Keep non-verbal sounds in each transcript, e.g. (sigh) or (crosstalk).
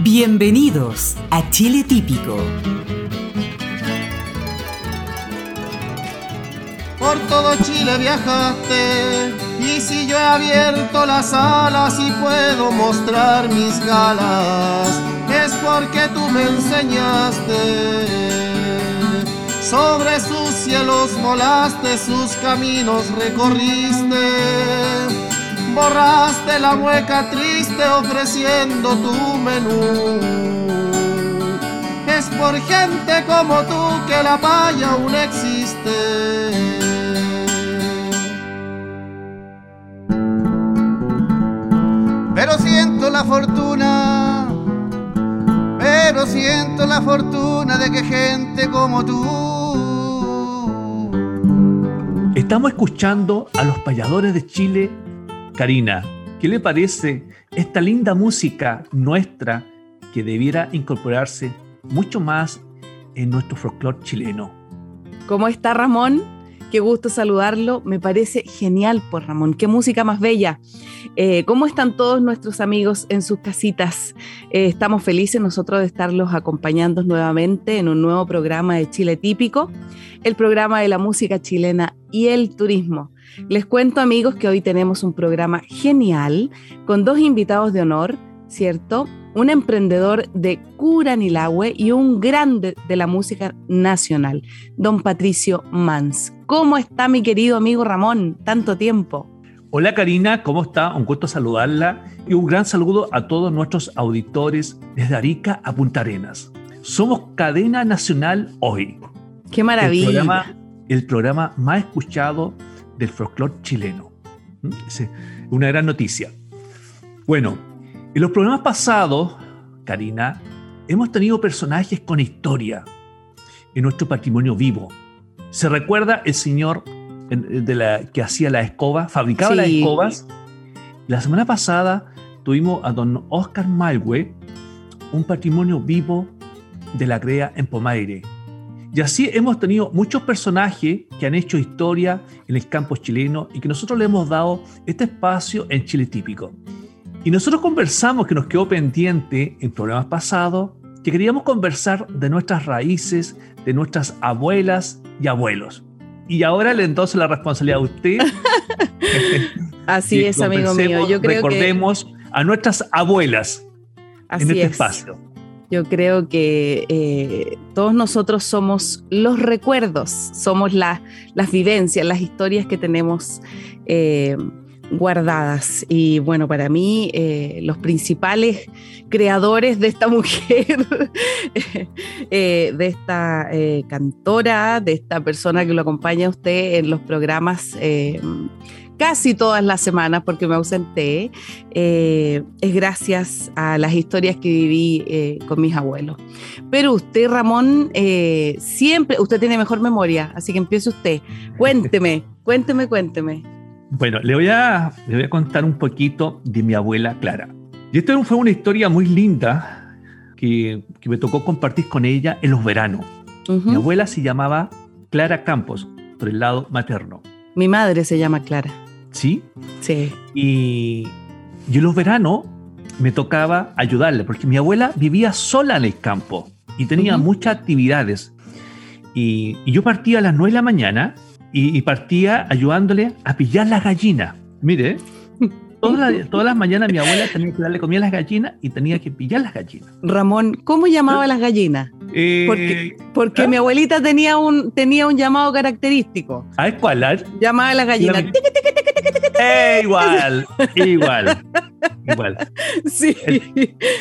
Bienvenidos a Chile Típico. Por todo Chile viajaste y si yo he abierto las alas y puedo mostrar mis galas, es porque tú me enseñaste. Sobre sus cielos volaste, sus caminos recorriste borraste la mueca triste ofreciendo tu menú. Es por gente como tú que la paya aún existe. Pero siento la fortuna, pero siento la fortuna de que gente como tú. Estamos escuchando a los payadores de Chile Karina, ¿qué le parece esta linda música nuestra que debiera incorporarse mucho más en nuestro folclore chileno? ¿Cómo está Ramón? Qué gusto saludarlo. Me parece genial, pues Ramón. Qué música más bella. Eh, ¿Cómo están todos nuestros amigos en sus casitas? Eh, estamos felices nosotros de estarlos acompañando nuevamente en un nuevo programa de Chile Típico, el programa de la música chilena y el turismo. Les cuento amigos que hoy tenemos un programa genial con dos invitados de honor, ¿cierto? Un emprendedor de Curanilahue y un grande de la música nacional, don Patricio Mans. ¿Cómo está mi querido amigo Ramón? Tanto tiempo. Hola Karina, ¿cómo está? Un gusto saludarla y un gran saludo a todos nuestros auditores desde Arica a Punta Arenas. Somos cadena nacional hoy. ¡Qué maravilla! El programa, el programa más escuchado del folclore chileno. ¿Mm? Es una gran noticia. Bueno, en los programas pasados, Karina, hemos tenido personajes con historia en nuestro patrimonio vivo. Se recuerda el señor de la, que hacía la escoba, fabricaba las escobas. La semana pasada tuvimos a don Oscar Malwe, un patrimonio vivo de la CREA en Pomaire. Y así hemos tenido muchos personajes que han hecho historia en el campo chileno y que nosotros le hemos dado este espacio en Chile Típico. Y nosotros conversamos, que nos quedó pendiente en programas pasados, que queríamos conversar de nuestras raíces, de nuestras abuelas y abuelos. Y ahora le entonces la responsabilidad a usted. (laughs) Así es, amigo mío. Yo creo recordemos a nuestras abuelas en este espacio. Yo creo que eh, todos nosotros somos los recuerdos, somos las vivencias, las historias que tenemos eh, guardadas. Y bueno, para mí, eh, los principales creadores de esta (laughs) mujer, de esta cantora, de esta persona que lo acompaña a usted en los programas casi todas las semanas porque me ausenté, eh, es gracias a las historias que viví eh, con mis abuelos. Pero usted, Ramón, eh, siempre, usted tiene mejor memoria, así que empiece usted. Cuénteme, (laughs) cuénteme, cuénteme. Bueno, le voy, a, le voy a contar un poquito de mi abuela Clara. Y esto fue una historia muy linda que, que me tocó compartir con ella en los veranos. Mi abuela se llamaba Clara Campos, por el lado materno. Mi madre se llama Clara. ¿Sí? Sí. Y yo los veranos me tocaba ayudarle, porque mi abuela vivía sola en el campo y tenía muchas actividades. Y, yo partía a las 9 de la mañana y, partía ayudándole a pillar las gallinas. Mire, (laughs) todas las, todas las mañanas mi abuela tenía que darle comida a las gallinas y tenía que pillar las gallinas. Ramón, ¿cómo llamaba a las gallinas? Eh, porque, ¿ah? mi abuelita tenía un, tenía un llamado característico. ¿A cuál? Llamaba a las gallinas. Eh, igual, igual, igual. Sí.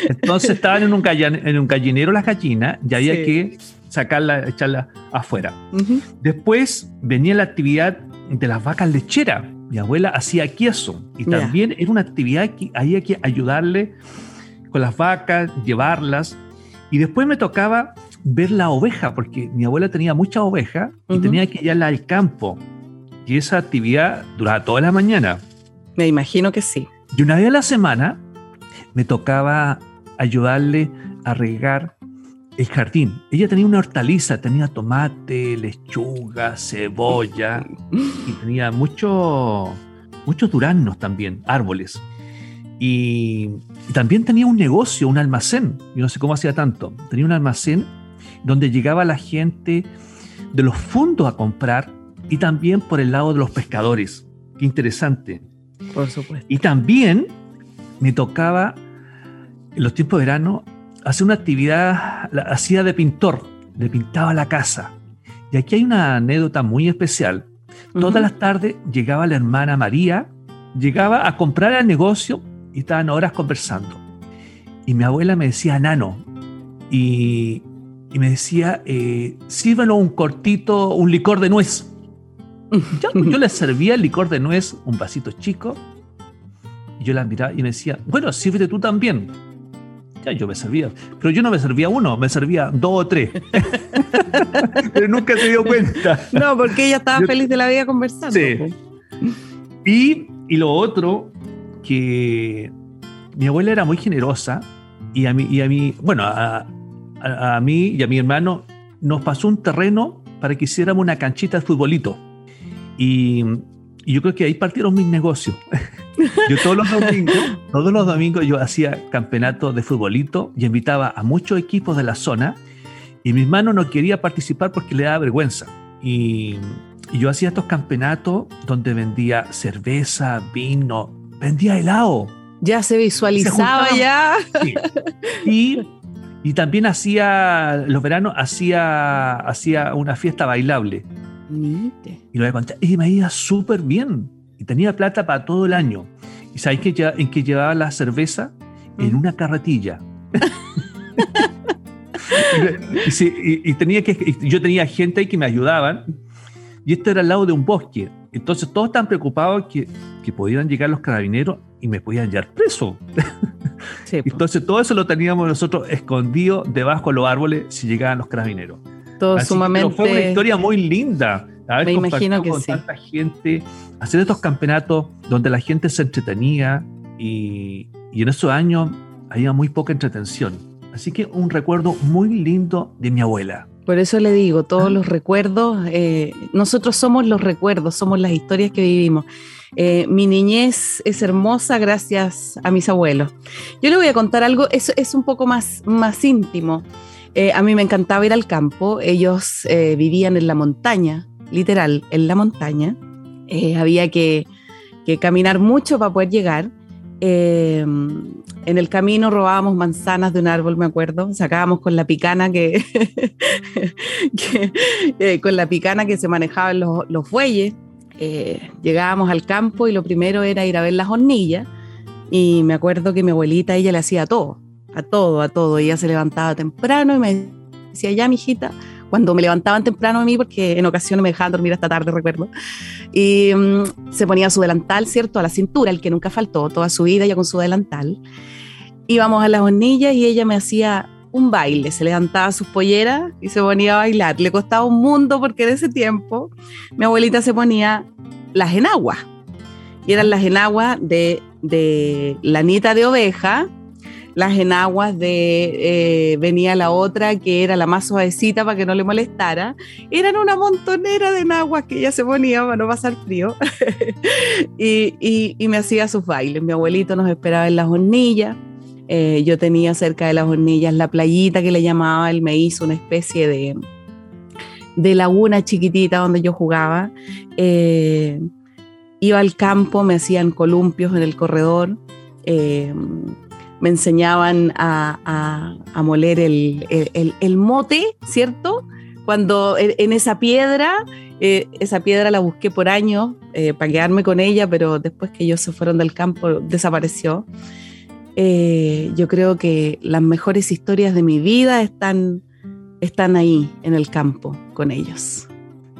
Entonces estaban en un, en un gallinero las gallinas y había que sacarla, echarla afuera. Después venía la actividad de las vacas lecheras. Mi abuela hacía queso y también era una actividad que había que ayudarle con las vacas, llevarlas. Y después me tocaba ver la oveja, porque mi abuela tenía mucha oveja y tenía que irla al campo. Y esa actividad duraba toda la mañana. Me imagino que sí. Y una vez a la semana me tocaba ayudarle a regar el jardín. Ella tenía una hortaliza, tenía tomate, lechuga, cebolla y tenía muchos muchos duraznos también, árboles. Y, también tenía un negocio, un almacén. Yo no sé cómo hacía tanto. Tenía un almacén donde llegaba la gente de los fondos a comprar y también por el lado de los pescadores. Qué interesante. Por supuesto. Y también me tocaba en los tiempos de verano hacer una actividad, la hacía de pintor, le pintaba la casa. Y aquí hay una anécdota muy especial. Todas las tardes llegaba la hermana María, llegaba a comprar al negocio y estaban horas conversando. Y mi abuela me decía, nano, y, me decía, eh, un cortito, un licor de nuez. (laughs) Yo, yo, le servía el licor de nuez, un vasito chico, y yo la miraba y me decía, bueno, sírvete tú también. Ya yo me servía, pero yo no me servía uno, me servía dos o tres. (laughs) pero nunca se dio cuenta. No, porque ella estaba feliz de la vida conversando. Sí. Y, y lo otro, que mi abuela era muy generosa y a mí, y a mí bueno, a, a, mí y a mi hermano nos pasó un terreno para que hiciéramos una canchita de futbolito. Y, yo creo que ahí partieron mis negocios. (laughs) Yo todos los domingos, todos los domingos yo hacía campeonato de futbolito y invitaba a muchos equipos de la zona y mi hermano no quería participar porque le daba vergüenza. Y, y yo hacía estos campeonatos donde vendía cerveza, vino, vendía helado. Ya se visualizaba ya. Y, y, también hacía, los veranos hacía, hacía una fiesta bailable. Y lo voy a contar. Y me iba súper bien. Y tenía plata para todo el año. ¿Y sabéis que en que llevaba la cerveza? En una carretilla. y, tenía que, yo tenía gente ahí que me ayudaban. Y esto era al lado de un bosque. Entonces todos estaban preocupados que, que podían llegar los carabineros y me podían llevar preso. (laughs) Entonces todo eso lo teníamos nosotros escondido debajo de los árboles si llegaban los carabineros. Todo sumamente. fue una historia muy linda. Me imagino que con tanta gente, hacer estos campeonatos donde la gente se entretenía y, y en esos años había muy poca entretención. Así que un recuerdo muy lindo de mi abuela. Por eso le digo, todos ah. los recuerdos, eh, nosotros somos los recuerdos, somos las historias que vivimos. Eh, mi niñez es hermosa gracias a mis abuelos. Yo le voy a contar algo, es, es un poco más, más íntimo. Eh, a mí me encantaba ir al campo, ellos eh, vivían en la montaña, literal, en la montaña. Eh, había que, caminar mucho para poder llegar. en el camino robábamos manzanas de un árbol, me acuerdo, sacábamos con la picana que, (laughs) con la picana que se manejaban los, los bueyes. llegábamos al campo y lo primero era ir a ver las hornillas. Y me acuerdo que mi abuelita, ella le hacía todo a todo, a todo. Ella se levantaba temprano y me decía, ya, mijita, cuando me levantaban temprano a mí, porque en ocasiones me dejaban dormir hasta tarde, recuerdo, y mm, se ponía su delantal, ¿cierto?, a la cintura, el que nunca faltó, toda su vida ya con su delantal. Íbamos a las hornillas y ella me hacía un baile, se levantaba sus polleras y se ponía a bailar. Le costaba un mundo porque en ese tiempo mi abuelita se ponía las enaguas. Y eran las enaguas de, de lanita de oveja, las enaguas de eh, venía la otra que era la más suavecita para que no le molestara. Eran una montonera de enaguas que ella se ponía para no pasar frío (laughs) y, me hacía sus bailes. Mi abuelito nos esperaba en las hornillas. Eh, yo tenía cerca de las hornillas la playita que le llamaba, él me hizo una especie de, de laguna chiquitita donde yo jugaba. Eh, iba al campo, me hacían columpios en el corredor me enseñaban a, moler el, mote, ¿cierto? Cuando en, esa piedra, eh, esa piedra la busqué por años eh, para quedarme con ella, pero después que ellos se fueron del campo desapareció. Eh, yo creo que las mejores historias de mi vida están, están ahí en el campo con ellos.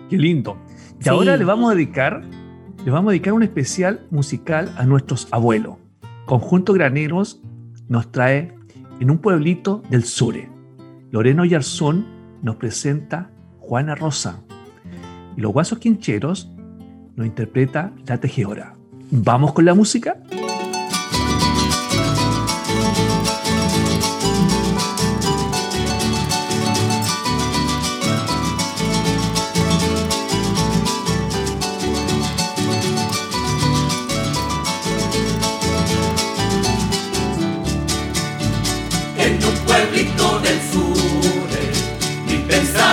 Qué lindo. Y ahora le vamos a dedicar, le vamos a dedicar un especial musical a nuestros abuelos. Conjunto Graneros nos trae en un pueblito del sur. Loreno Yarzón nos presenta Juana Rosa y los guasos quincheros nos interpreta La Tejedora. ¿Vamos con la música?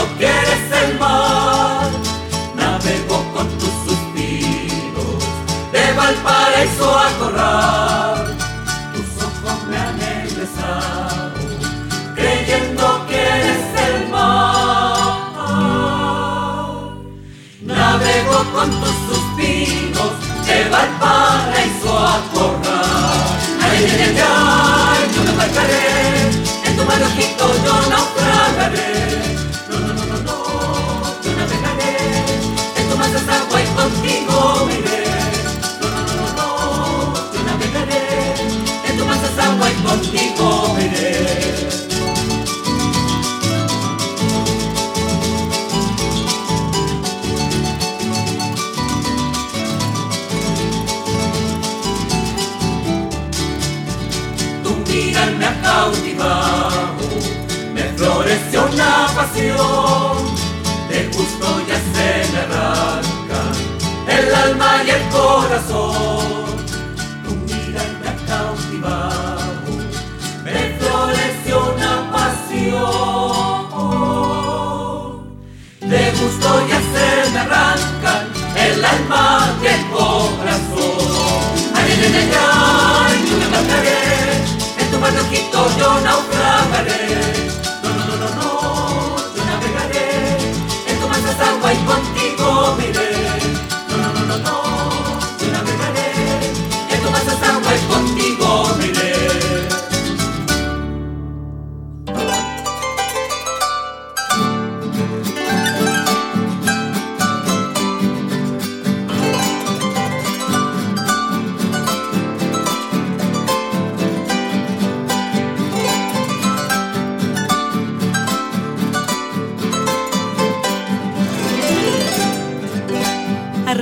creyendo que eres el mar. Una pasión, de gusto ya se me arranca el alma y el corazón. Tu mirar me cautivado, me floreció una pasión, de gusto ya se me arrancan el alma y el corazón. Ay, ay, ay, ay, yo me embarcaré, en tu manojito yo naufragaré.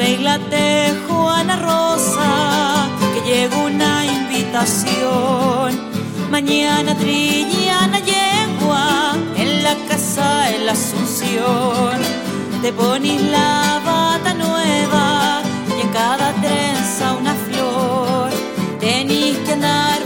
Arréglate, Juana Rosa, que llega una invitación. Mañana trillana yegua en la casa en la Asunción. Te pones la bata nueva y en cada trenza una flor. Tenís que andar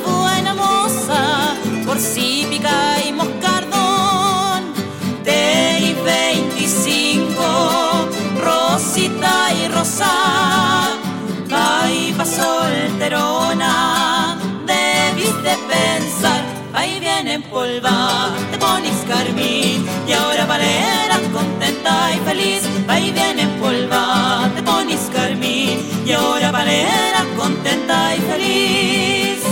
polva, te pones carmín, y ahora valeras contenta y feliz, ahí viene polva, te pones carmín, y ahora valeras contenta y feliz.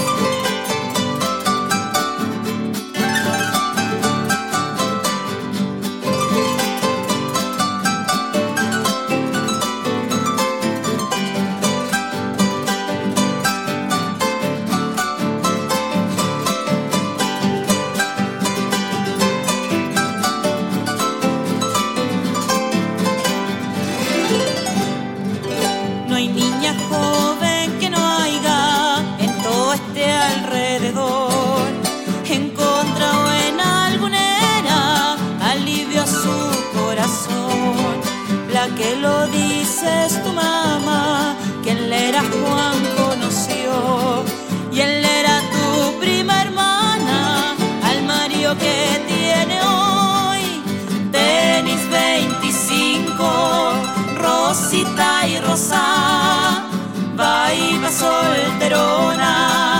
Dices tu mamá que él era Juan conoció y él era tu prima hermana al Mario que tiene hoy. Tenis 25, Rosita y Rosa, va solterona,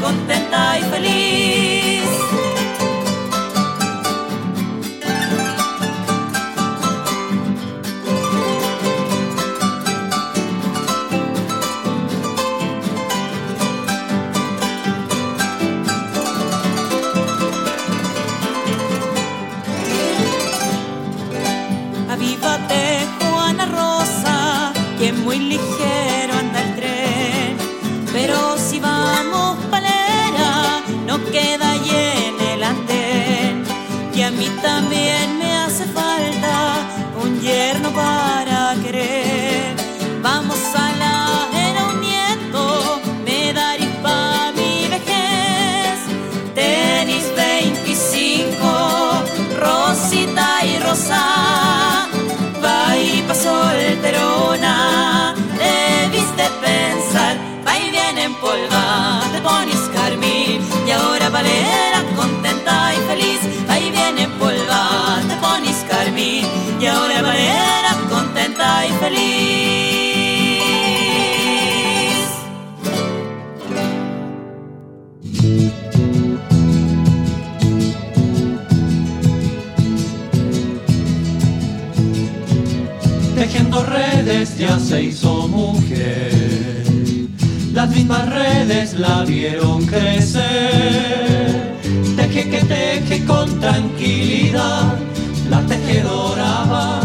contenta y feliz. Ya se hizo mujer. Las mismas redes la vieron crecer. Teje que teje con tranquilidad. La tejedora va,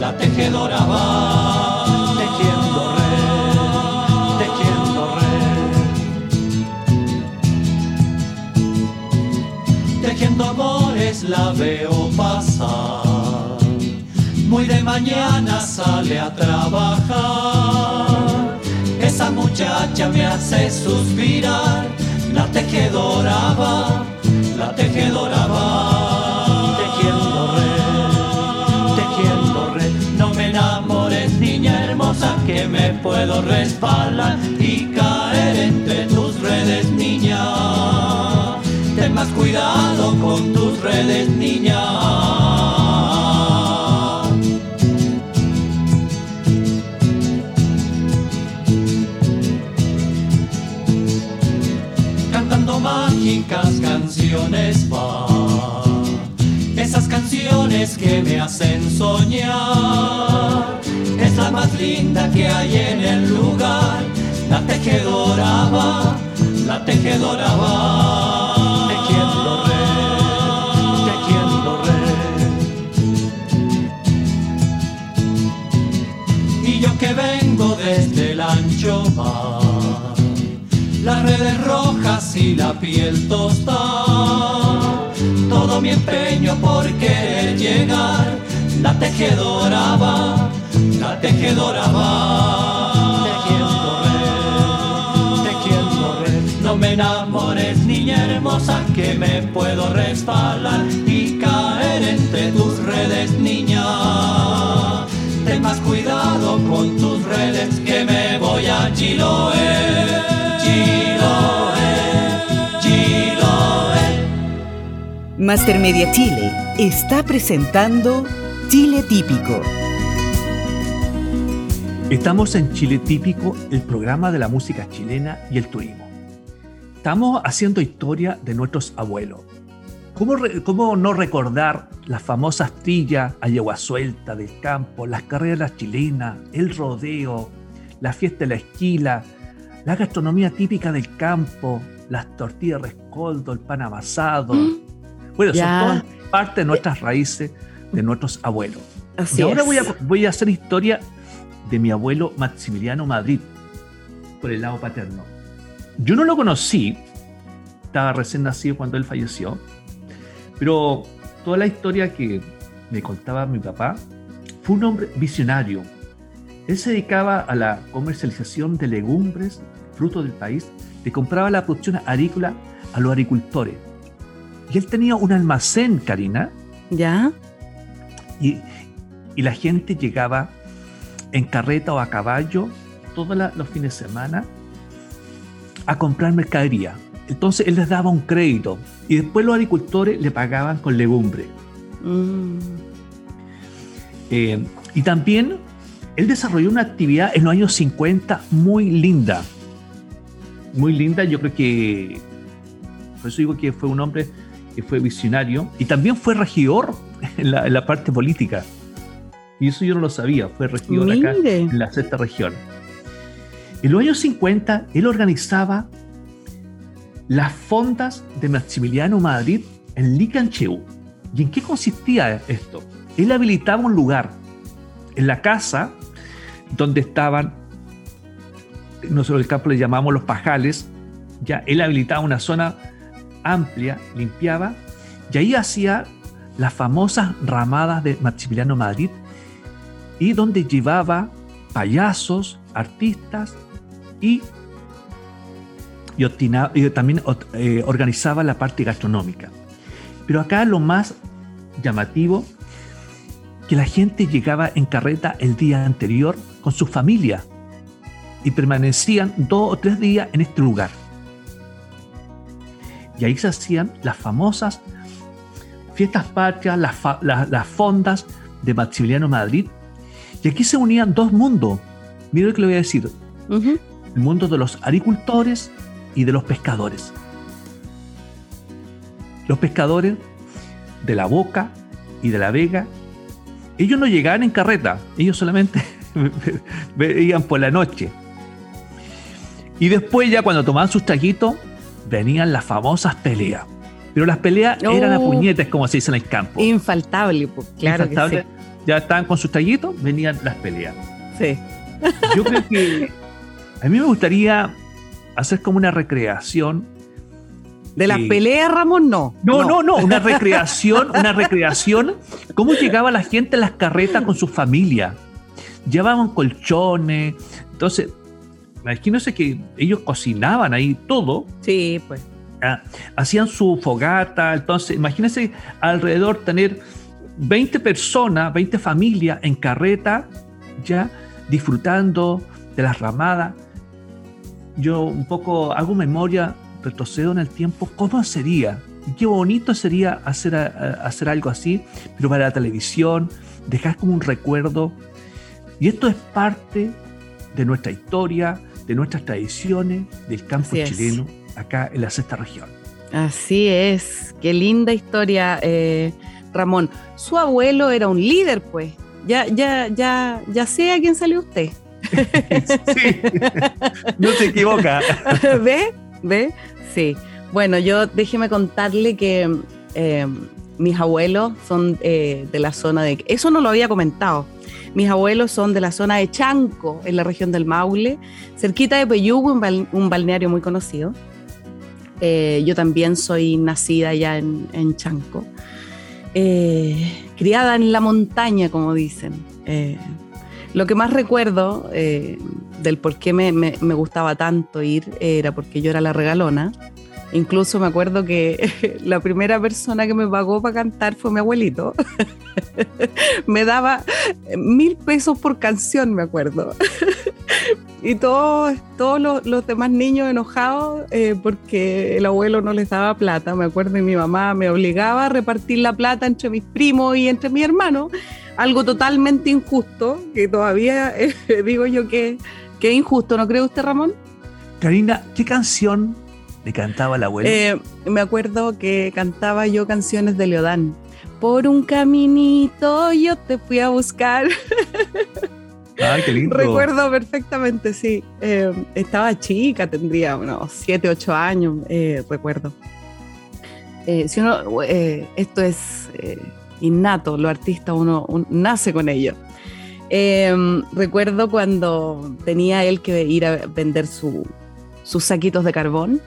la tejedora va. Tejiendo red, tejiendo red. Tejiendo amores la veo pasar. Muy de mañana sale a trabajar. Esa muchacha me hace suspirar. La tejedora va, la tejedora va. Tejiendo red, tejiendo red. No me enamores, niña hermosa, que me puedo resbalar y caer entre tus redes, niña. Ten más cuidado con tus redes, niña. Que me hacen soñar. Es la más linda que hay en el lugar. La tejedora va, la tejedora va. Tejiendo red, tejiendo red. Y yo que vengo desde el ancho mar las redes rojas y la piel tostada. Todo mi empeño por querer llegar, la tejedora va, la tejedora va. Tejiendo red, tejiendo red. No me enamores, niña hermosa, que me puedo resbalar y caer entre tus redes, niña. Ten más cuidado con tus redes, que me voy a Chiloé. Chiloé, Master Media Chile está presentando Chile Típico. Estamos en Chile Típico, el programa de la música chilena y el turismo. Estamos haciendo historia de nuestros abuelos. ¿Cómo, re- cómo no recordar las famosas trillas a yegua suelta del campo, las carreras chilenas, el rodeo, la fiesta de la esquila, la gastronomía típica del campo, las tortillas de rescoldo, el pan amasado? Bueno, Ya. son todas parte de nuestras raíces, de nuestros abuelos. Así y ahora es. voy a, voy a hacer historia de mi abuelo Maximiliano Madrid, por el lado paterno. Yo no lo conocí, estaba recién nacido cuando él falleció, pero toda la historia que me contaba mi papá fue un hombre visionario, él se dedicaba a la comercialización de legumbres, frutos del país, le compraba la producción agrícola a los agricultores. Y él tenía un almacén, Karina, ¿Ya? y, y la gente llegaba en carreta o a caballo todos los fines de semana a comprar mercadería. Entonces él les daba un crédito y después los agricultores le pagaban con legumbre. Mm, Eh, y también él desarrolló una actividad en los años 50 muy linda. Muy linda, yo creo que, por eso digo que fue un hombre que fue visionario y también fue regidor (laughs) en la, en la parte política. Y eso yo no lo sabía, fue regidor acá en la sexta región. En los años 50 él organizaba las fondas de Maximiliano Madrid en Licancheu. ¿Y en qué consistía esto? Él habilitaba un lugar en la casa donde estaban, nosotros el campo le llamamos los pajales, ya él habilitaba una zona amplia, limpiaba, y ahí hacía las famosas ramadas de Maximiliano Madrid, y donde llevaba payasos, artistas y, y, también eh, organizaba la parte gastronómica. Pero acá lo más llamativo, que la gente llegaba en carreta el día anterior con su familia y permanecían dos o tres días en este lugar. Y ahí se hacían las famosas fiestas patrias, las, fa- las- las fondas de Maximiliano Madrid. Y aquí se unían dos mundos. Mira lo que le voy a decir. El mundo de los agricultores y de los pescadores. Los pescadores de la Boca y de la Vega, ellos no llegaban en carreta, ellos solamente (laughs) veían por la noche. Y después ya cuando tomaban sus traguitos, venían las famosas peleas. Pero las peleas eran a Oh. puñetes, como se dice en el campo. Infaltable, pues, claro Infaltable. Ya estaban con sus traguitos, venían las peleas. sí. Yo creo que a mí me gustaría hacer como una recreación. De las peleas, Ramón, no. No, no, no, una (laughs) recreación, una recreación. ¿Cómo llegaba la gente en las carretas con su familia? Llevaban colchones. Entonces, imagínense que ellos cocinaban ahí todo. Sí, pues. ah, hacían su fogata. Entonces, imagínense alrededor tener 20 personas, 20 familias en carreta, ya disfrutando de las ramadas. Yo un poco hago memoria, retrocedo en el tiempo, ¿cómo sería? Qué bonito sería hacer, a- hacer algo así, pero para la televisión, dejar como un recuerdo. Y esto es parte de nuestra historia, de nuestras tradiciones, del campo chileno, acá en la sexta región. Así es. Qué linda historia, eh, Ramón. Su abuelo era un líder, pues. Ya, ya, ya, ya sé a quién salió usted. (laughs) Sí, no se equivoca. (laughs) ¿Ve? ¿Ve? Sí. Bueno, yo déjeme contarle que eh, mis abuelos son eh, de la zona de... Eso no lo había comentado. Mis abuelos son de la zona de Chanco, en la región del Maule, cerquita de Peyúgue, un, bal- un balneario muy conocido. Eh, yo también soy nacida allá en, Chanco. Eh, criada en la montaña, como dicen. Eh, lo que más recuerdo del por qué me gustaba tanto ir era porque yo era la regalona. Incluso me acuerdo que (laughs) la primera persona que me pagó para cantar fue mi abuelito. (laughs) me daba mil pesos por canción, me acuerdo. (laughs) y todos, todos los, los demás niños enojados eh, porque el abuelo no les daba plata. Me acuerdo y mi mamá me obligaba a repartir la plata entre mis primos y entre mis hermanos. Algo totalmente injusto, que todavía eh, digo yo que, que es injusto, ¿no cree usted, Ramón? Karina, ¿qué canción le cantaba la abuela? Eh, me acuerdo que cantaba yo canciones de Leodán. Por un caminito yo te fui a buscar. (laughs) Ay, qué lindo. Recuerdo perfectamente, sí. Eh, estaba chica, tendría unos 7, 8 años, eh, recuerdo. Si uno, esto es innato, los artistas uno, un- nace con ello. Recuerdo cuando tenía él que ir a vender su- sus saquitos de carbón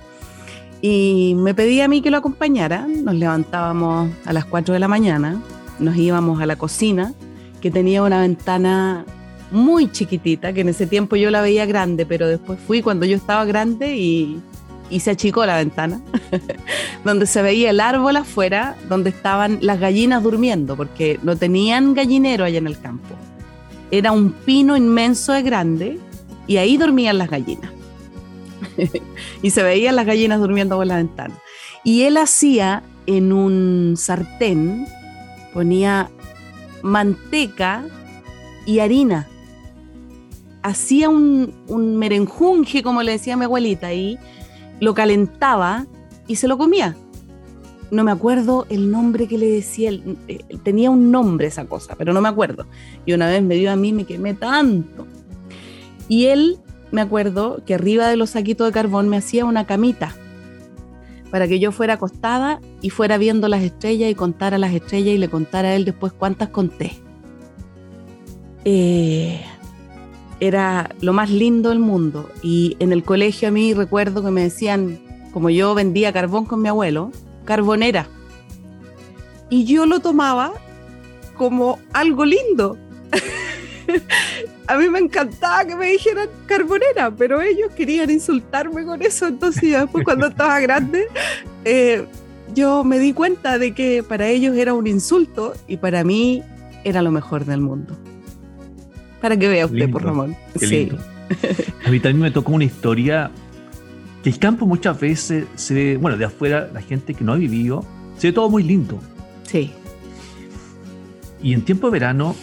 y me pedía a mí que lo acompañara. Nos levantábamos a las 4 de la mañana, nos íbamos a la cocina, que tenía una ventana muy chiquitita, que en ese tiempo yo la veía grande, pero después fui cuando yo estaba grande y, y se achicó la ventana, (laughs) donde se veía el árbol afuera, donde estaban las gallinas durmiendo, porque no tenían gallinero allá en el campo. Era un pino inmenso de grande y ahí dormían las gallinas. (laughs) y se veían las gallinas durmiendo por la ventana. Y él hacía en un sartén, ponía manteca y harina. Hacía un, un merenjunje, como le decía mi abuelita, y lo calentaba y se lo comía. No me acuerdo el nombre que le decía, eh, tenía un nombre esa cosa, pero no me acuerdo. Y una vez me dio a mí, me quemé tanto. Y él, me acuerdo que arriba de los saquitos de carbón me hacía una camita para que yo fuera acostada y fuera viendo las estrellas y contara las estrellas y le contara a él después cuántas conté. Eh, era lo más lindo del mundo. Y en el colegio a mí recuerdo que me decían, como yo vendía carbón con mi abuelo, carbonera. Y yo lo tomaba como algo lindo. (laughs) a mí me encantaba que me dijeran carbonera, pero ellos querían insultarme con eso. Entonces, después, cuando estaba grande, eh, yo me di cuenta de que para ellos era un insulto y para mí era lo mejor del mundo. Para que vea usted, por Ramón. sí. A mí también me tocó una historia que el campo muchas veces se ve, bueno, de afuera, la gente que no ha vivido, se ve todo muy lindo. Sí. Y en tiempo de verano,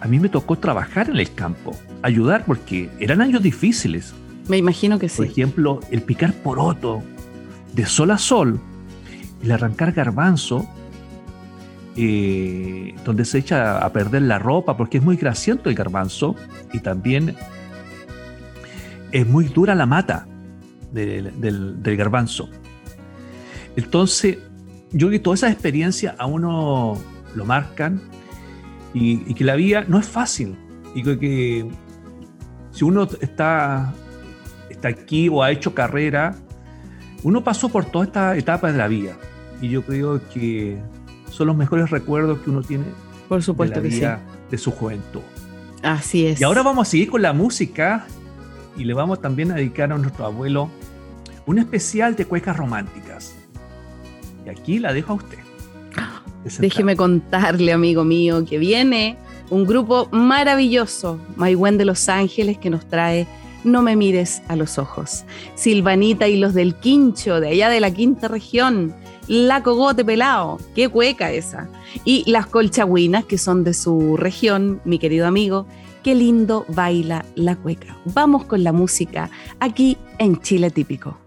a mí me tocó trabajar en el campo, ayudar, porque eran años difíciles. Me imagino que sí. Por ejemplo, el picar poroto de sol a sol, el arrancar garbanzo, eh, donde se echa a perder la ropa porque es muy grasiento el garbanzo y también es muy dura la mata del, del, garbanzo. Entonces, yo creo que toda esa experiencia a uno lo marcan y, que la vida no es fácil. Y que si uno está, está aquí o ha hecho carrera, uno pasó por toda esta etapa de la vida. Y yo creo que son los mejores recuerdos que uno tiene Por supuesto de que sí. de su juventud. Así es. Y ahora vamos a seguir con la música y le vamos también a dedicar a nuestro abuelo un especial de cuecas románticas. Y aquí la dejo a usted. Déjeme contarle, amigo mío, que viene un grupo maravilloso, Maigüen de Los Ángeles, que nos trae No me mires a los ojos. Silvanita y los del Quincho, de allá de la quinta región. La Cogote Pelao, qué cueca esa. Y las Colchagüinas, que son de su región, mi querido amigo, qué lindo baila la cueca. Vamos con la música aquí en Chile Típico.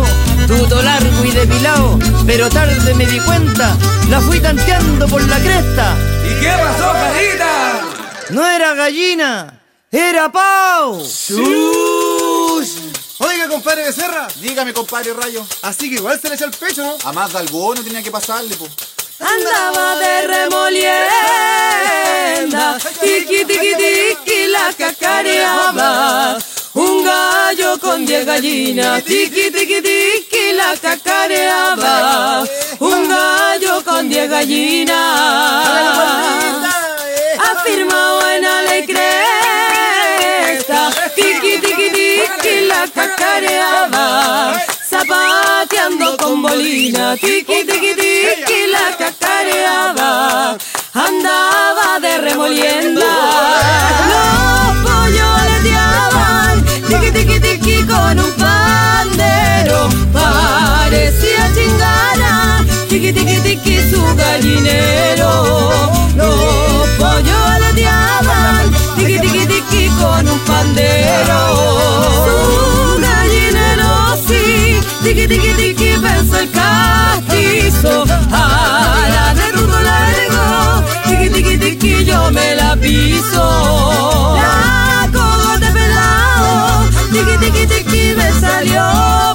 Pelado, tuto largo y depilado, pero tarde me di cuenta, la fui tanteando por la cresta. ¿Y qué pasó, carita? No era gallina, era pau. Oiga, compadre Becerra, Dígame, compadre Rayo. así que igual se le echa el pecho, ¿no? A más de alguno tenía que pasarle, po. Andaba de remolienda, tiki tiki tiki la cacareaba. Un gallo con diez gallinas, tiki tiki tiki la cacareaba. Un gallo con diez gallinas. Afirmado en ley cresta, tiki tiki tiki la cacareaba. Zapateando con bolina, tiki tiki tiki la cacareaba. Andaba de remolienda. Pollos aleteaban, tiki tiki tiki con un pandero. Parecía chingana, tiki tiki tiki su gallinero. Los pollos aleteaban, tiki tiki tiki con un pandero. Su gallinero sí, tiki tiki tiki pensó el castizo. A la de rudo largo, tiki tiki tiki yo me la piso. La tiki tiki tiki me salió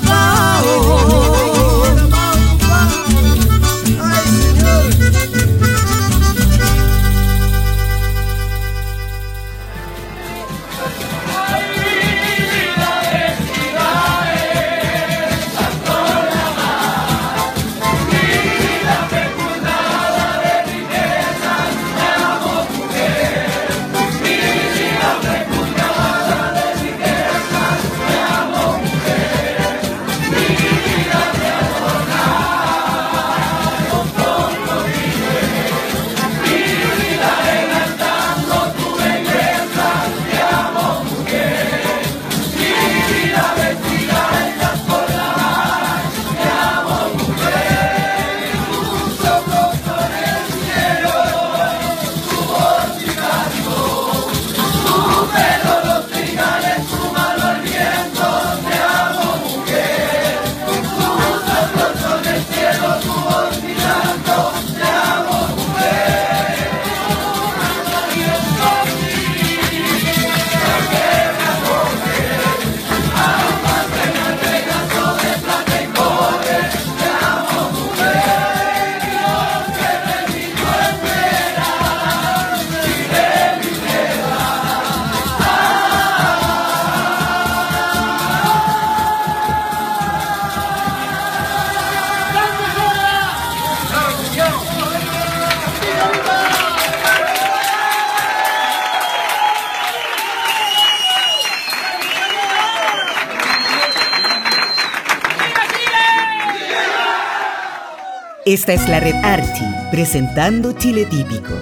Esta es la red Archie, presentando Chile Típico.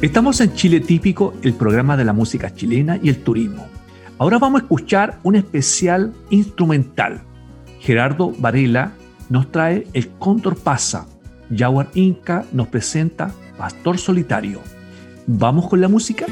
Estamos en Chile Típico, el programa de la música chilena y el turismo. Ahora vamos a escuchar un especial instrumental. Gerardo Varela nos trae El Cóndor Pasa. Jaguar Inca nos presenta Pastor Solitario. ¿Vamos con la música?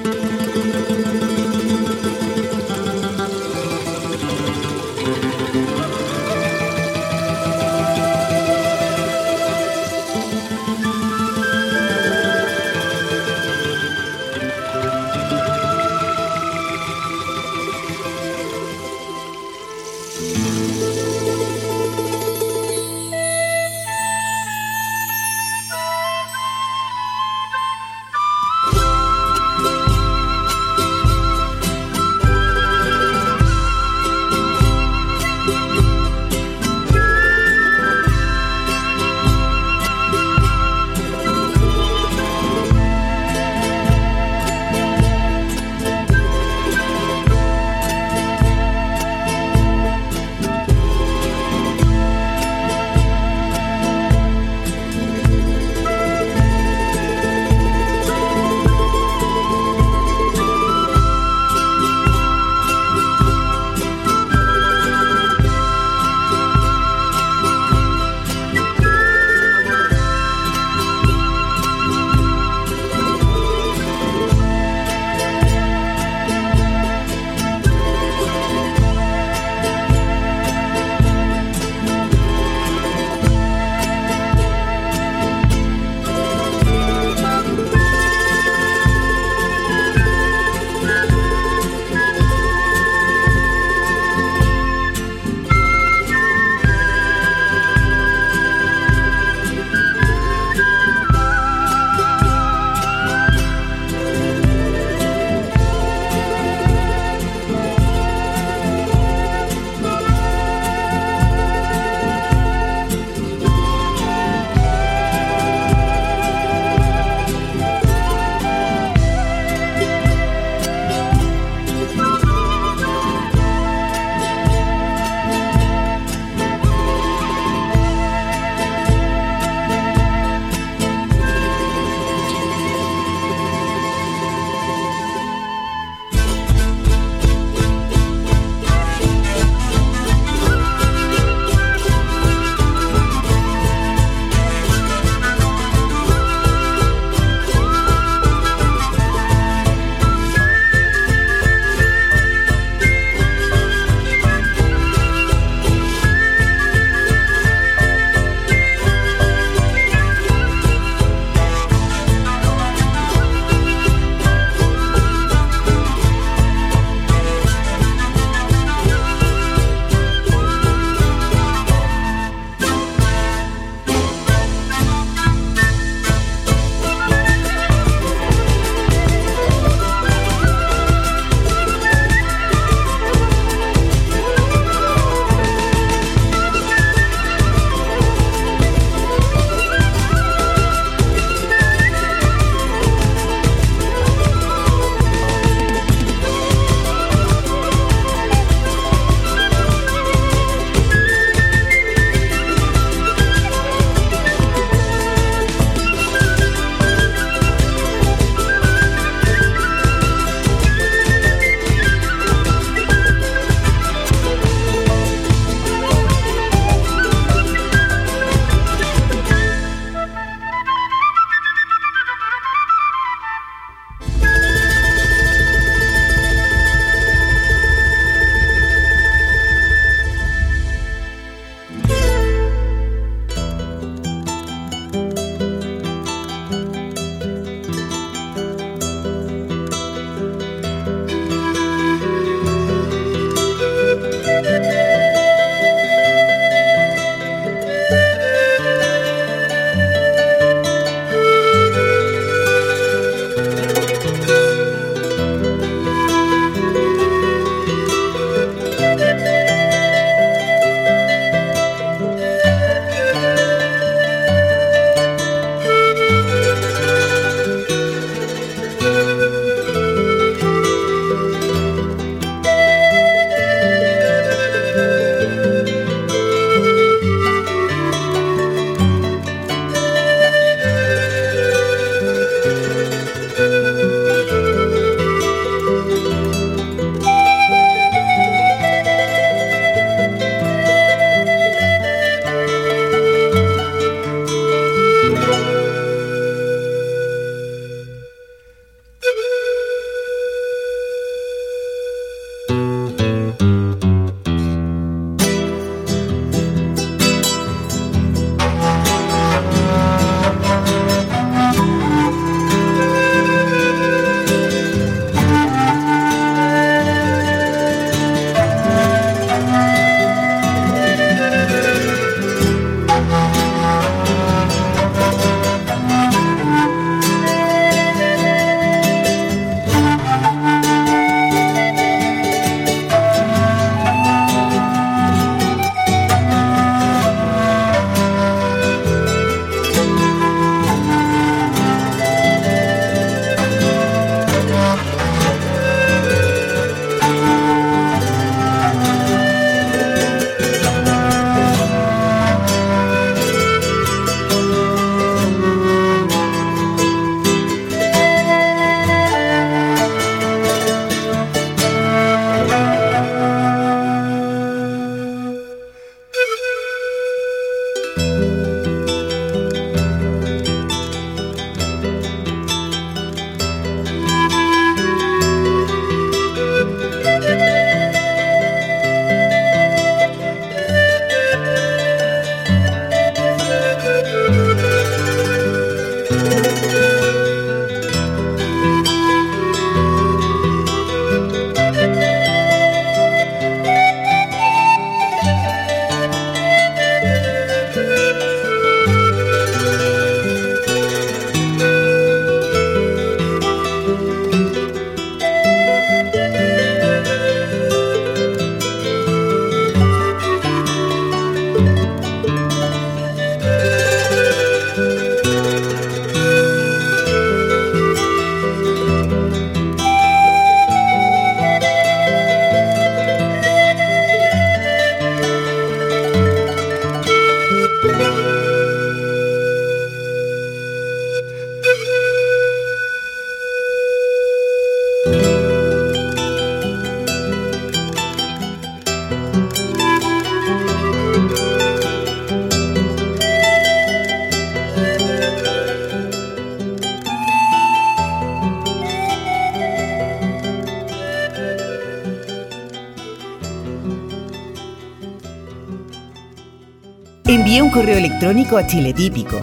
Correo electrónico a chiletípico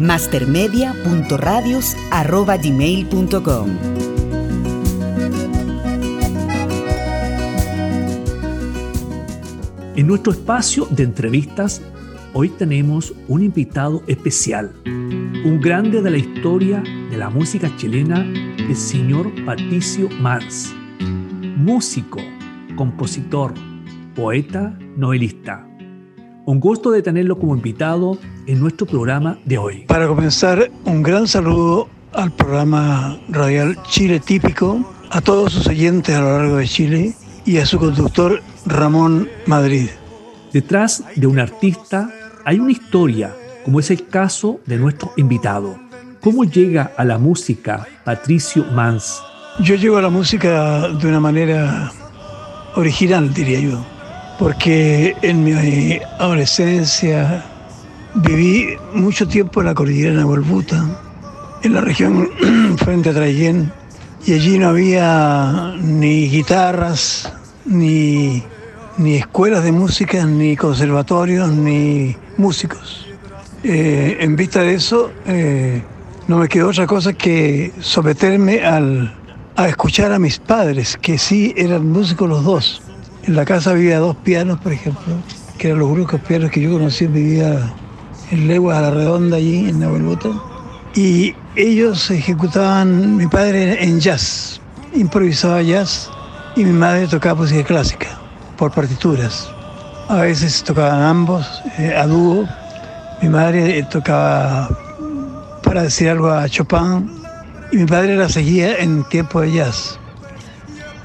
mastermedia.radios.gmail.com En nuestro espacio de entrevistas, hoy tenemos un invitado especial, un grande de la historia de la música chilena, el señor Patricio Mars, músico, compositor, poeta, novelista. Un gusto de tenerlo como invitado en nuestro programa de hoy. Para comenzar, un gran saludo al programa radial Chile Típico, a todos sus oyentes a lo largo de Chile y a su conductor Ramón Madrid. Detrás de un artista hay una historia, como es el caso de nuestro invitado. ¿Cómo llega a la música Patricio Mans? Yo llego a la música de una manera original, diría yo, porque en mi adolescencia viví mucho tiempo en la cordillera de Nahuelbuta, en la región (clears throat) frente a Traillén, y allí no había ni guitarras, ni, ni escuelas de música, ni conservatorios, ni músicos. Eh, en vista de eso, eh, no me quedó otra cosa que someterme al, a escuchar a mis padres, que sí eran músicos los dos. En la casa había dos pianos, por ejemplo, que eran los únicos pianos que yo conocí, vivía en Leguas a la Redonda, allí en Nahuelbuta. Y ellos ejecutaban, mi padre en jazz, improvisaba jazz, y mi madre tocaba música clásica, por partituras. A veces tocaban ambos, eh, a dúo. Mi madre eh, tocaba, para decir algo, a Chopin, y mi padre la seguía en tiempo de jazz.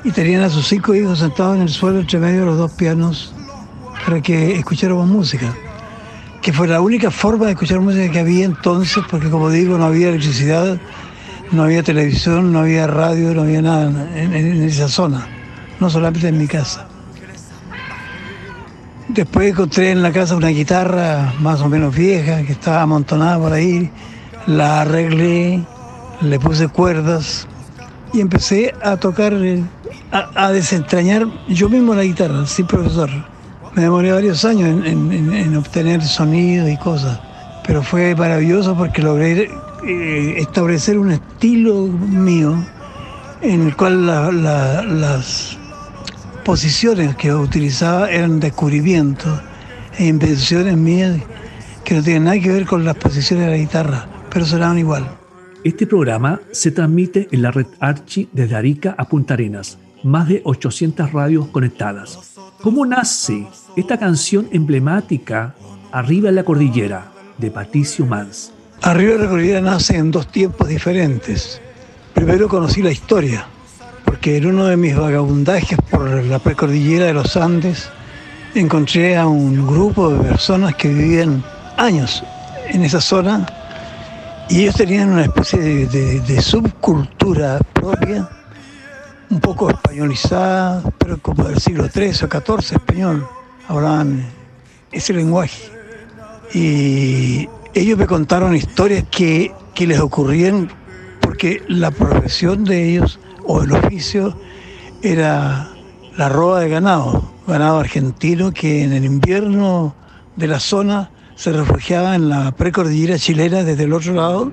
Y tenían a sus cinco hijos sentados en el suelo entre medio de los dos pianos para que escucháramos música que fue la única forma de escuchar música que había entonces, porque como digo, no había electricidad, no había televisión, no había radio, no había nada en, en esa zona, no solamente en mi casa. Después encontré en la casa una guitarra más o menos vieja que estaba amontonada por ahí, la arreglé, le puse cuerdas y empecé a tocar, a, desentrañar yo mismo la guitarra, sin profesor. Me demoré varios años en, en, en obtener sonidos y cosas, pero fue maravilloso porque logré eh, establecer un estilo mío en el cual la, la, las posiciones que utilizaba eran descubrimientos e invenciones mías que no tienen nada que ver con las posiciones de la guitarra, pero sonaban igual. Este programa se transmite en la red Archi desde Arica a Punta Arenas, más de 800 radios conectadas. ¿Cómo nace esta canción emblemática Arriba en la Cordillera de Patricio Mans? Arriba en la Cordillera nace en dos tiempos diferentes. Primero conocí la historia, porque en uno de mis vagabundajes por la precordillera de los Andes encontré a un grupo de personas que vivían años en esa zona y ellos tenían una especie de, de, de subcultura propia un poco españolizada, pero como del siglo XIII o XIV español, hablaban ese lenguaje. Y ellos me contaron historias que, que les ocurrían porque la profesión de ellos o el oficio era la roba de ganado, ganado argentino que en el invierno de la zona se refugiaba en la precordillera chilena desde el otro lado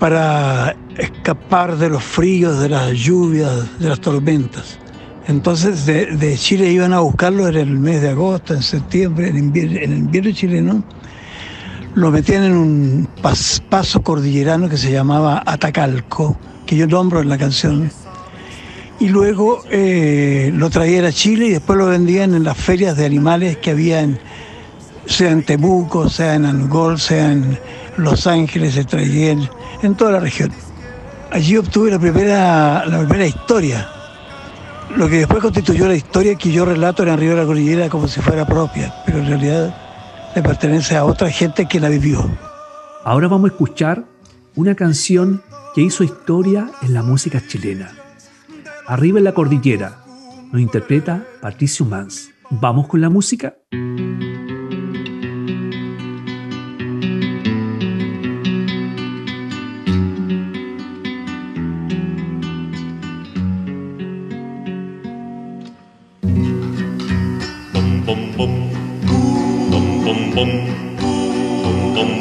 para escapar de los fríos, de las lluvias, de las tormentas. Entonces de, Chile iban a buscarlo en el mes de agosto, en septiembre, en, invierno, invierno chileno. Lo metían en un pas, paso cordillerano que se llamaba Atacalco, que yo nombro en la canción. Y luego eh, lo traían a Chile y después lo vendían en las ferias de animales que había en, sea en Temuco, sea en Angol, sea en Los Ángeles, traían en toda la región. Allí obtuve la primera, la primera historia, lo que después constituyó la historia que yo relato en Arriba de la Cordillera como si fuera propia, pero en realidad le pertenece a otra gente que la vivió. Ahora vamos a escuchar una canción que hizo historia en la música chilena. Arriba en la Cordillera nos interpreta Patricio Mans. ¿Vamos con la música?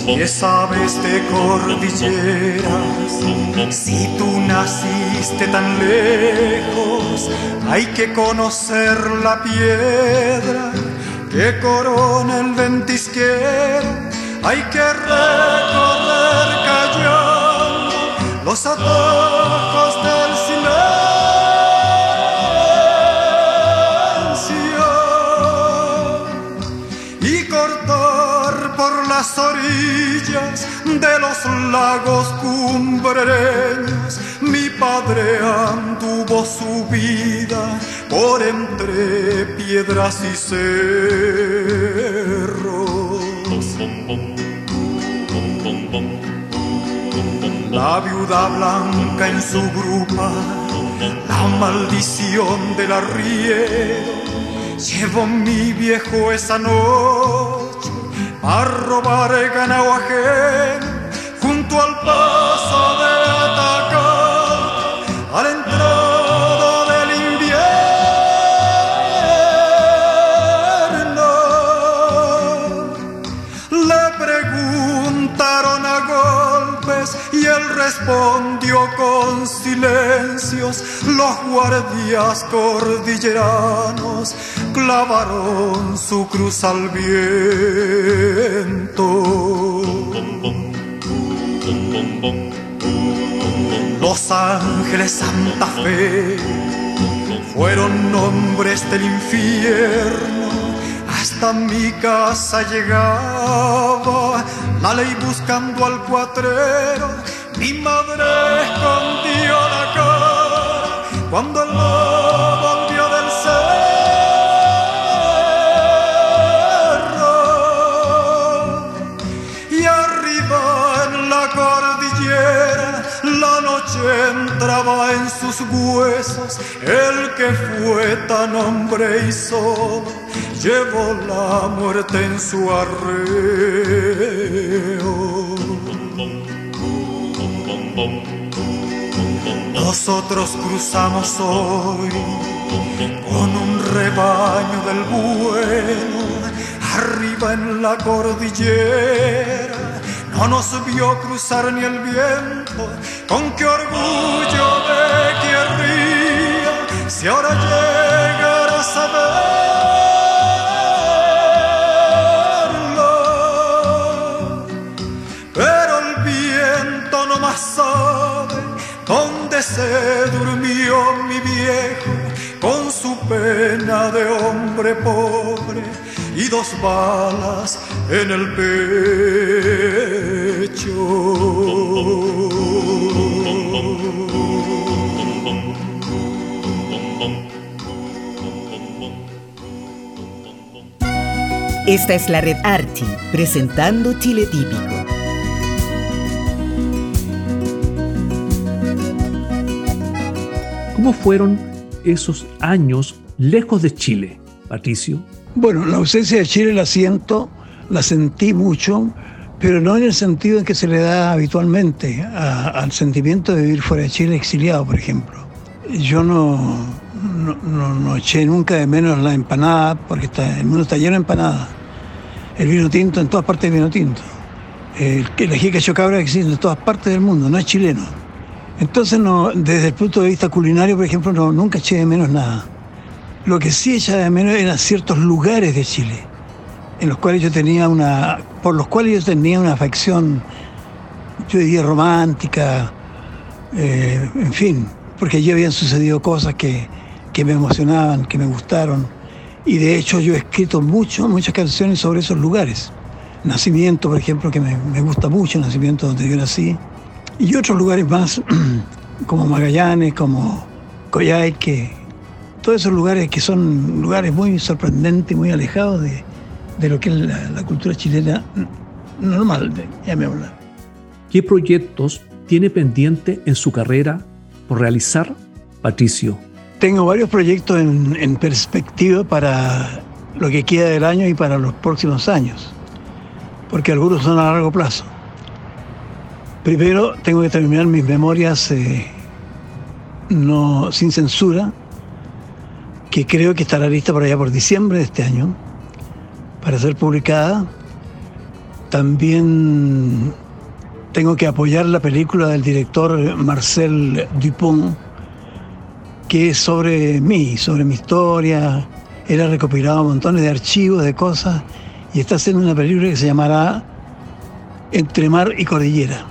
¿Qué sabes de cordilleras? Si tú naciste tan lejos, hay que conocer la piedra que corona el ventisquero. Hay que recorrer callando los atajos del de los lagos cumbreños. Mi padre anduvo su vida por entre piedras y cerros. La viuda blanca en su grupa, la maldición del arriero. Llevó mi viejo esa noche a robar ganado ajeno al paso de atacar a la del invierno. Le preguntaron a golpes y él respondió con silencios. Los guardias cordilleranos clavaron su cruz al viento. Los ángeles Santa Fe fueron nombres del infierno. Hasta mi casa llegaba la ley buscando al cuatrero. Mi madre escondió la cara cuando el huesos. El que fue tan hombre y solo llevó la muerte en su arreo. Nosotros cruzamos hoy con un rebaño del bueno, arriba en la cordillera. No nos vio cruzar ni el viento, con qué orgullo me querría si ahora llegara a saberlo. Pero el viento no más sabe dónde se durmió mi viejo con su pena de hombre pobre y dos balas en el Esta es la red Archie, presentando Chile Típico. ¿Cómo fueron esos años lejos de Chile, Patricio? Bueno, la ausencia de Chile la siento, la sentí mucho, pero no en el sentido en que se le da habitualmente a- al sentimiento de vivir fuera de Chile exiliado, por ejemplo. Yo no, no, no- no eché nunca de menos la empanada, porque está, el mundo está lleno de empanadas. El vino tinto, en todas partes hay vino tinto. El, el ají que cabra existe en todas partes del mundo, no es chileno. Entonces, no, desde el punto de vista culinario, por ejemplo, no, nunca eché de menos nada. Lo que sí echaba de menos eran ciertos lugares de Chile, en los cuales yo tenía una, por los cuales yo tenía una afección, yo diría romántica, eh, en fin, porque allí habían sucedido cosas que, que me emocionaban, que me gustaron, y de hecho yo he escrito mucho, muchas canciones sobre esos lugares. Nacimiento, por ejemplo, que me, gusta mucho, Nacimiento donde yo nací, y otros lugares más, (clears throat) como Magallanes, como Coyhaique, todos esos lugares que son lugares muy sorprendentes, muy alejados de, de lo que es la, cultura chilena normal, de- llamémosla. ¿Qué proyectos tiene pendiente en su carrera por realizar, Patricio? Tengo varios proyectos en, perspectiva para lo que queda del año y para los próximos años, porque algunos son a largo plazo. Primero tengo que terminar mis memorias eh, no, sin censura, que creo que estará lista por allá por diciembre de este año, para ser publicada. también tengo que apoyar la película del director Marcel Dupont, que es sobre mí, sobre mi historia. Él ha recopilado montones de archivos, de cosas, y está haciendo una película que se llamará Entre Mar y Cordillera.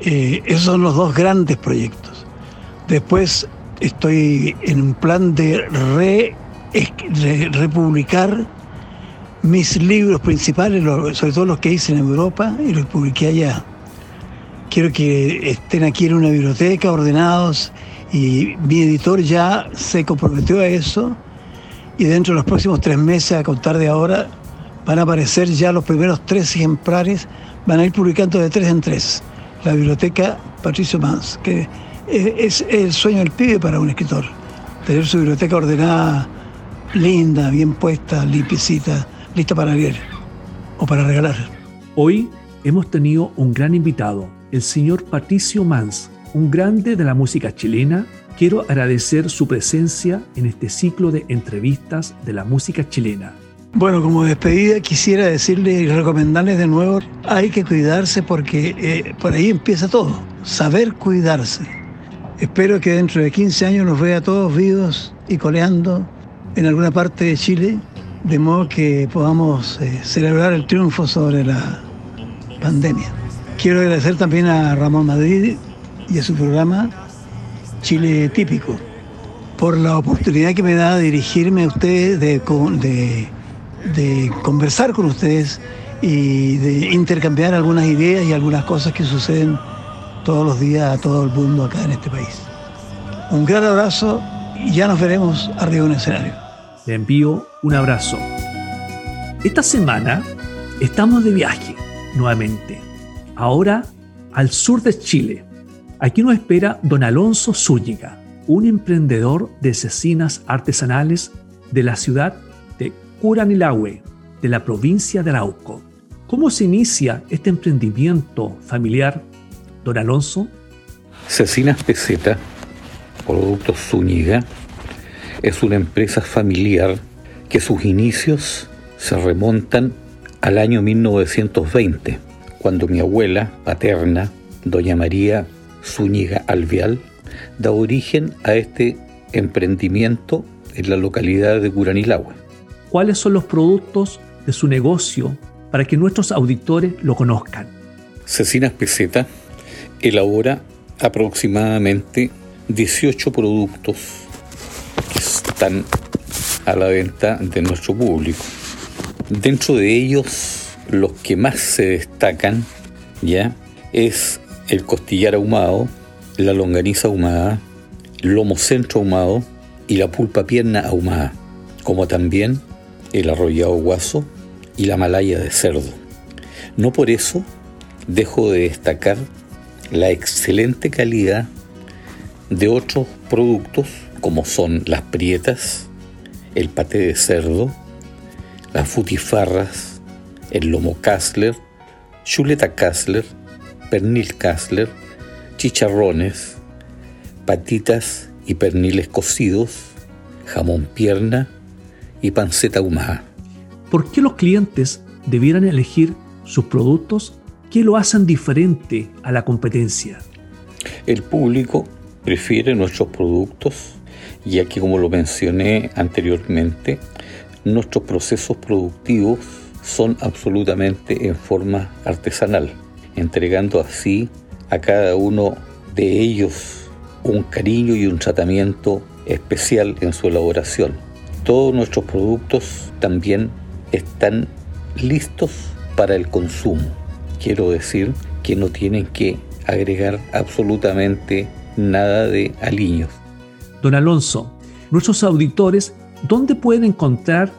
Eh, esos son los dos grandes proyectos. Después estoy en un plan de re, re- republicar mis libros principales, sobre todo los que hice en Europa y los publiqué allá. Quiero que estén aquí en una biblioteca ordenados y mi editor ya se comprometió a eso y dentro de los próximos tres meses, a contar de ahora, van a aparecer ya los primeros tres ejemplares, van a ir publicando de tres en tres. La biblioteca Patricio Mans, que es, el sueño del pibe para un escritor, tener su biblioteca ordenada, linda, bien puesta, limpiecita, lista para leer o para regalar. Hoy hemos tenido un gran invitado, el señor Patricio Mans, un grande de la música chilena. Quiero agradecer su presencia en este ciclo de entrevistas de la música chilena. Bueno, como despedida quisiera decirles y recomendarles de nuevo, hay que cuidarse porque eh, por ahí empieza todo, saber cuidarse. Espero que dentro de 15 años nos vea todos vivos y coleando en alguna parte de Chile, de modo que podamos eh, celebrar el triunfo sobre la pandemia. Quiero agradecer también a Ramón Madrid y a su programa Chile Típico por la oportunidad que me da dirigirme a ustedes, de, de, conversar con ustedes y de intercambiar algunas ideas y algunas cosas que suceden todos los días a todo el mundo acá en este país. Un gran abrazo y ya nos veremos arriba de un escenario. Le envío un abrazo. Esta semana estamos de viaje nuevamente, ahora al sur de Chile. Aquí nos espera don Alonso Zúñiga, un emprendedor de cecinas artesanales de la ciudad de Curanilahue, de la provincia de Arauco. ¿Cómo se inicia este emprendimiento familiar, don Alonso? Cecinas Peseta, Productos Zúñiga, es una empresa familiar que sus inicios se remontan al año 1920, cuando mi abuela paterna, doña María Zúñiga Alvial, da origen a este emprendimiento en la localidad de Curanilahue. ¿Cuáles son los productos de su negocio para que nuestros auditores lo conozcan? Cecinas Peseta elabora aproximadamente 18 productos que están a la venta de nuestro público. Dentro de ellos, los que más se destacan ya es el costillar ahumado, la longaniza ahumada, el lomo centro ahumado y la pulpa pierna ahumada, como también el arrollado guaso y la malaya de cerdo. No por eso dejo de destacar la excelente calidad de otros productos como son las prietas, el paté de cerdo, las futifarras, el lomo Kassler, chuleta Kassler, pernil Kassler, chicharrones, patitas y perniles cocidos, jamón pierna y panceta ahumada. ¿Por qué los clientes debieran elegir sus productos que lo hacen diferente a la competencia? El público prefiere nuestros productos ya que como lo mencioné anteriormente, nuestros procesos productivos son absolutamente en forma artesanal, entregando así a cada uno de ellos un cariño y un tratamiento especial en su elaboración. Todos nuestros productos también están listos para el consumo. Quiero decir que no tienen que agregar absolutamente nada de aliños. Don Alonso, nuestros auditores, ¿dónde pueden encontrar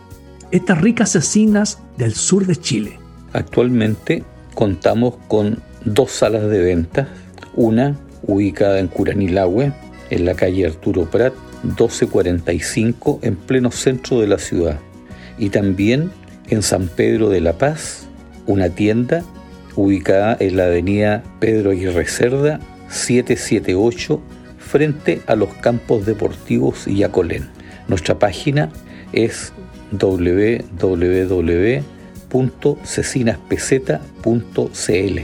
estas ricas cecinas del sur de Chile? Actualmente contamos con dos salas de venta, una ubicada en Curanilahue, en la calle Arturo Prat, 1245, en pleno centro de la ciudad, y también en San Pedro de la Paz, una tienda ubicada en la avenida Pedro Aguirre Cerda, 778, frente a los campos deportivos Yacolén. Nuestra página es www.cecinaspeseta.cl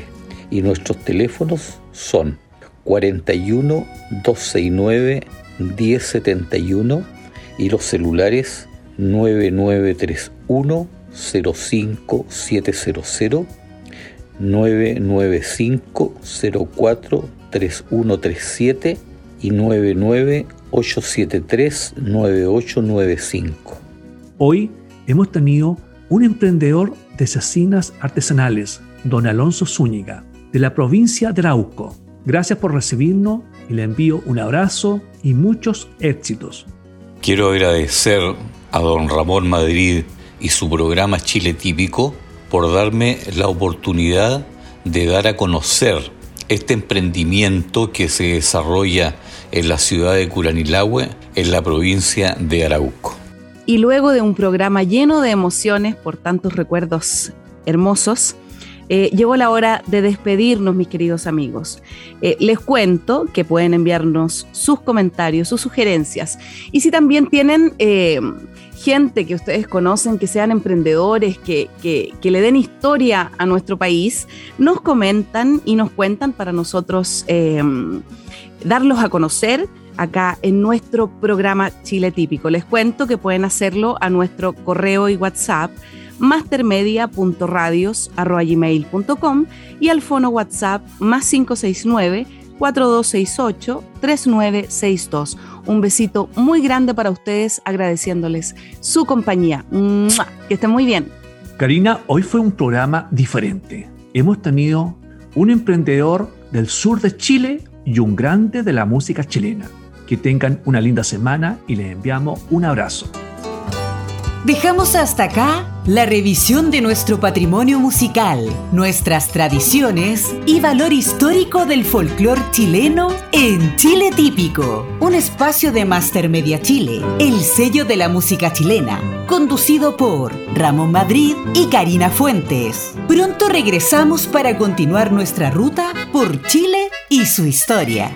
y nuestros teléfonos son 41 269 1071 y los celulares 9931 05700 995 04 3137 y 99873 9895. Hoy hemos tenido un emprendedor de cecinas artesanales, don Alonso Zúñiga, de la provincia de Arauco. Gracias por recibirnos y le envío un abrazo y muchos éxitos. Quiero agradecer a don Ramón Madrid y su programa Chile Típico por darme la oportunidad de dar a conocer este emprendimiento que se desarrolla en la ciudad de Curanilahue, en la provincia de Arauco. Y luego de un programa lleno de emociones por tantos recuerdos hermosos, eh, llegó la hora de despedirnos, mis queridos amigos. Eh, les cuento que pueden enviarnos sus comentarios, sus sugerencias. Y si también tienen eh, gente que ustedes conocen, que sean emprendedores, que, que, le den historia a nuestro país, nos comentan y nos cuentan para nosotros darlos a conocer acá en nuestro programa Chile Típico. Les cuento que pueden hacerlo a nuestro correo y WhatsApp mastermedia.radios.com y al fono WhatsApp más 569 4268 3962. Un besito muy grande para ustedes, agradeciéndoles su compañía. Que estén muy bien. Karina, hoy fue un programa diferente. Hemos tenido un emprendedor del sur de Chile y un grande de la música chilena. Que tengan una linda semana y les enviamos un abrazo. Dejamos hasta acá la revisión de nuestro patrimonio musical, nuestras tradiciones y valor histórico del folclore chileno en Chile Típico, un espacio de Master Media Chile, el sello de la música chilena, conducido por Ramón Madrid y Karina Fuentes. Pronto regresamos para continuar nuestra ruta por Chile y su historia.